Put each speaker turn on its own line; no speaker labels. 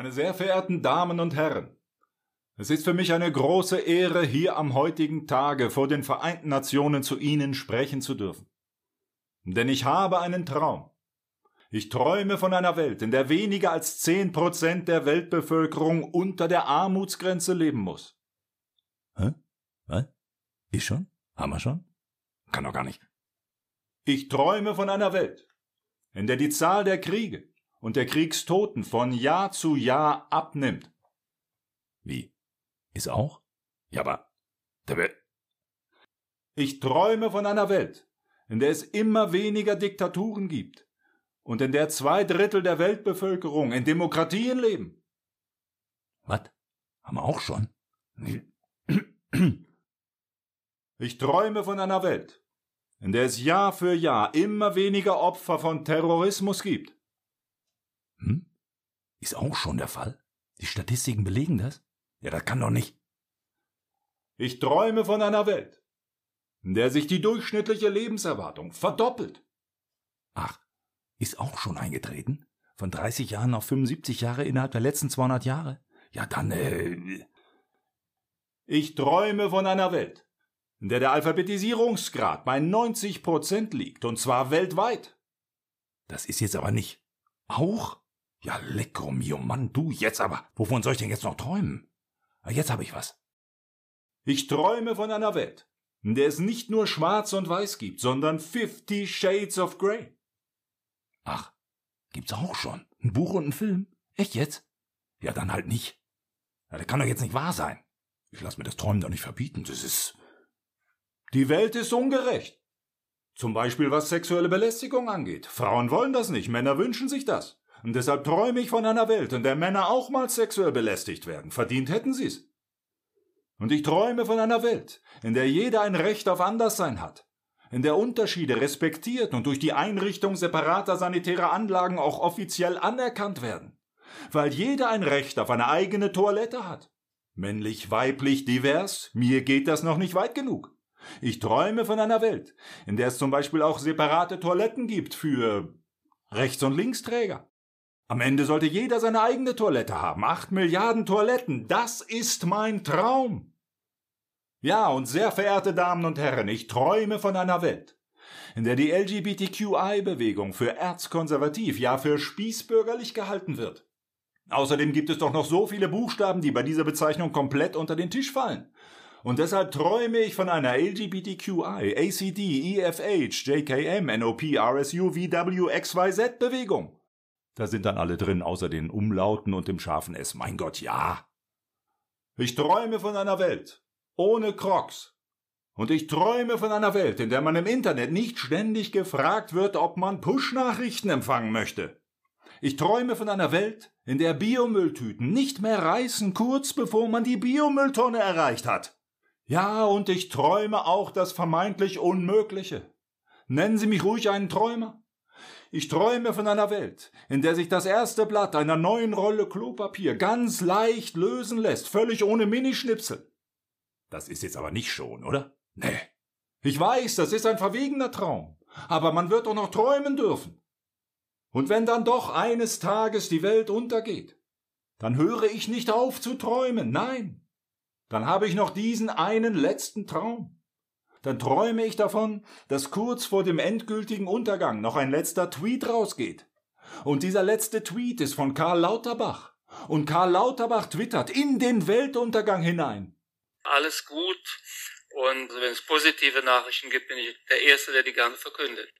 Meine sehr verehrten Damen und Herren, es ist für mich eine große Ehre, hier am heutigen Tage vor den Vereinten Nationen zu Ihnen sprechen zu dürfen. Denn ich habe einen Traum. Ich träume von einer Welt, in der weniger als zehn Prozent der Weltbevölkerung unter der Armutsgrenze leben muss.
Hä? Was? Ist schon? Haben wir schon? Kann doch gar nicht.
Ich träume von einer Welt, in der die Zahl der Kriege und der Kriegstoten von Jahr zu Jahr abnimmt.
Wie? Ist auch? Ja, aber der Welt.
Ich träume von einer Welt, in der es immer weniger Diktaturen gibt und in der zwei Drittel der Weltbevölkerung in Demokratien leben.
Was? Haben wir auch schon?
Ich träume von einer Welt, in der es Jahr für Jahr immer weniger Opfer von Terrorismus gibt.
Hm? Ist auch schon der Fall? Die Statistiken belegen das? Ja, das kann doch nicht.
Ich träume von einer Welt, in der sich die durchschnittliche Lebenserwartung verdoppelt.
Ach, ist auch schon eingetreten? Von 30 Jahren auf 75 Jahre innerhalb der letzten 200 Jahre? Ja, dann, äh.
Ich träume von einer Welt, in der der Alphabetisierungsgrad bei 90 Prozent liegt, und zwar weltweit.
Das ist jetzt aber nicht. Auch? Ja, lecker mio Mann, du jetzt aber. Wovon soll ich denn jetzt noch träumen? Ah, jetzt habe ich was.
Ich träume von einer Welt, in der es nicht nur Schwarz und Weiß gibt, sondern Fifty Shades of Grey.
Ach, gibt's auch schon. Ein Buch und ein Film? Echt jetzt? Ja, dann halt nicht. Ja, das kann doch jetzt nicht wahr sein. Ich lass mir das Träumen doch nicht verbieten. Das ist.
Die Welt ist ungerecht. Zum Beispiel was sexuelle Belästigung angeht. Frauen wollen das nicht, Männer wünschen sich das. Und deshalb träume ich von einer Welt, in der Männer auch mal sexuell belästigt werden. Verdient hätten sie's. Und ich träume von einer Welt, in der jeder ein Recht auf Anderssein hat, in der Unterschiede respektiert und durch die Einrichtung separater sanitärer Anlagen auch offiziell anerkannt werden, weil jeder ein Recht auf eine eigene Toilette hat. Männlich, weiblich, divers, mir geht das noch nicht weit genug. Ich träume von einer Welt, in der es zum Beispiel auch separate Toiletten gibt für Rechts- und Linksträger. Am Ende sollte jeder seine eigene Toilette haben. Acht Milliarden Toiletten, das ist mein Traum. Ja, und sehr verehrte Damen und Herren, ich träume von einer Welt, in der die LGBTQI-Bewegung für erzkonservativ, ja für spießbürgerlich gehalten wird. Außerdem gibt es doch noch so viele Buchstaben, die bei dieser Bezeichnung komplett unter den Tisch fallen. Und deshalb träume ich von einer LGBTQI, ACD, EFH, JKM, NOP, RSU, VW, XYZ Bewegung. Da sind dann alle drin, außer den Umlauten und dem scharfen S. Mein Gott, ja. Ich träume von einer Welt, ohne Crocs. Und ich träume von einer Welt, in der man im Internet nicht ständig gefragt wird, ob man Push-Nachrichten empfangen möchte. Ich träume von einer Welt, in der Biomülltüten nicht mehr reißen, kurz bevor man die Biomülltonne erreicht hat. Ja, und ich träume auch das vermeintlich Unmögliche. Nennen Sie mich ruhig einen Träumer. Ich träume von einer Welt, in der sich das erste Blatt einer neuen Rolle Klopapier ganz leicht lösen lässt, völlig ohne Minischnipsel.
Das ist jetzt aber nicht schon, oder?
Nee. Ich weiß, das ist ein verwegener Traum. Aber man wird doch noch träumen dürfen. Und wenn dann doch eines Tages die Welt untergeht, dann höre ich nicht auf zu träumen, nein. Dann habe ich noch diesen einen letzten Traum. Dann träume ich davon, dass kurz vor dem endgültigen Untergang noch ein letzter Tweet rausgeht. Und dieser letzte Tweet ist von Karl Lauterbach. Und Karl Lauterbach twittert in den Weltuntergang hinein
alles gut. Und wenn es positive Nachrichten gibt, bin ich der Erste, der die gerne verkündet.